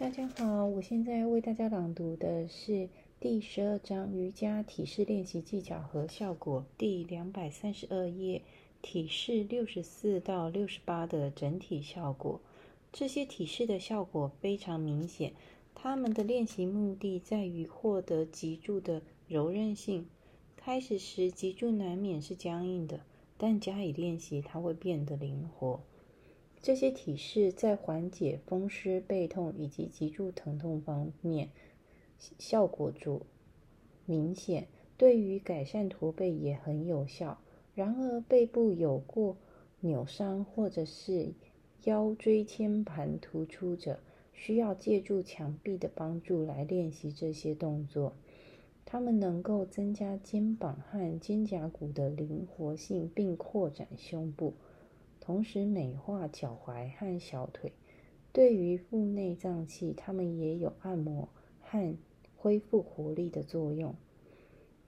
大家好，我现在为大家朗读的是第十二章瑜伽体式练习技巧和效果，第两百三十二页，体式六十四到六十八的整体效果。这些体式的效果非常明显，他们的练习目的在于获得脊柱的柔韧性。开始时，脊柱难免是僵硬的，但加以练习，它会变得灵活。这些体式在缓解风湿、背痛以及脊柱疼痛方面效果著明显，对于改善驼背也很有效。然而，背部有过扭伤或者是腰椎间盘突出者，需要借助墙壁的帮助来练习这些动作。它们能够增加肩膀和肩胛骨的灵活性，并扩展胸部。同时美化脚踝和小腿，对于腹内脏器，它们也有按摩和恢复活力的作用。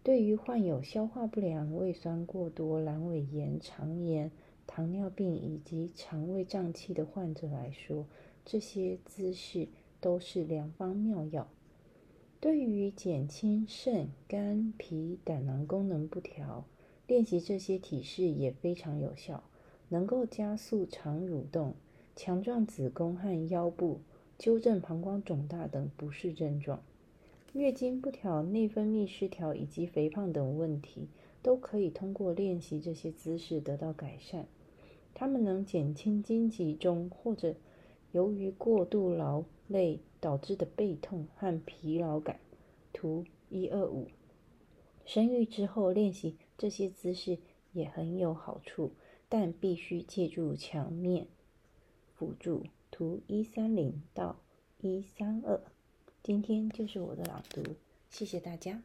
对于患有消化不良、胃酸过多、阑尾炎、肠炎、糖尿病以及肠胃胀气的患者来说，这些姿势都是良方妙药。对于减轻肾、肝、脾、胆囊功能不调，练习这些体式也非常有效。能够加速肠蠕动、强壮子宫和腰部、纠正膀胱肿大等不适症状。月经不调、内分泌失调以及肥胖等问题，都可以通过练习这些姿势得到改善。它们能减轻经集中或者由于过度劳累导致的背痛和疲劳感。图一二五。生育之后练习这些姿势也很有好处。但必须借助墙面辅助。图一三零到一三二，今天就是我的朗读，谢谢大家。